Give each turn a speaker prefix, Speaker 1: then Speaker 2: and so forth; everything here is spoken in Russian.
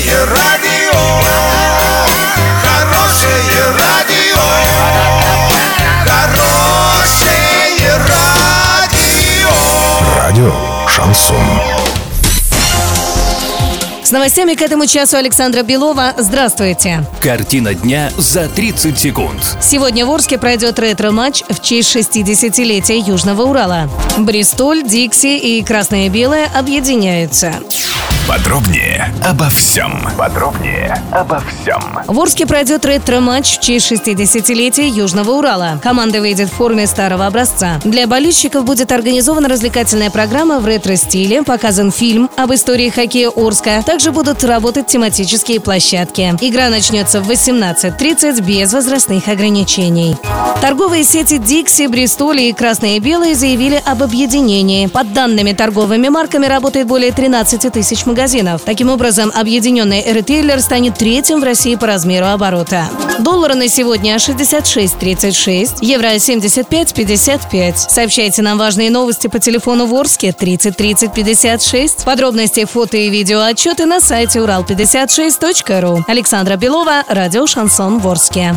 Speaker 1: Хорошее радио, хорошее радио, хорошее радио.
Speaker 2: Радио Шансон.
Speaker 3: С новостями к этому часу Александра Белова. Здравствуйте.
Speaker 4: Картина дня за 30 секунд.
Speaker 3: Сегодня в Орске пройдет ретро-матч в честь 60-летия Южного Урала. Бристоль, Дикси и Красное и Белое объединяются.
Speaker 2: Подробнее обо всем. Подробнее обо всем.
Speaker 3: В Орске пройдет ретро-матч в честь 60-летия Южного Урала. Команда выйдет в форме старого образца. Для болельщиков будет организована развлекательная программа в ретро-стиле, показан фильм об истории хоккея Орска. Также будут работать тематические площадки. Игра начнется в 18.30 без возрастных ограничений. Торговые сети Дикси, Бристоли и Красное и Белое заявили об объединении. Под данными торговыми марками работает более 13 тысяч магазинов. Таким образом, объединенный ритейлер станет третьим в России по размеру оборота. Доллары на сегодня 66.36, евро 75.55. Сообщайте нам важные новости по телефону Ворске 30 30 56. Подробности, фото и видео отчеты на сайте урал56.ру. Александра Белова, радио «Шансон Ворске».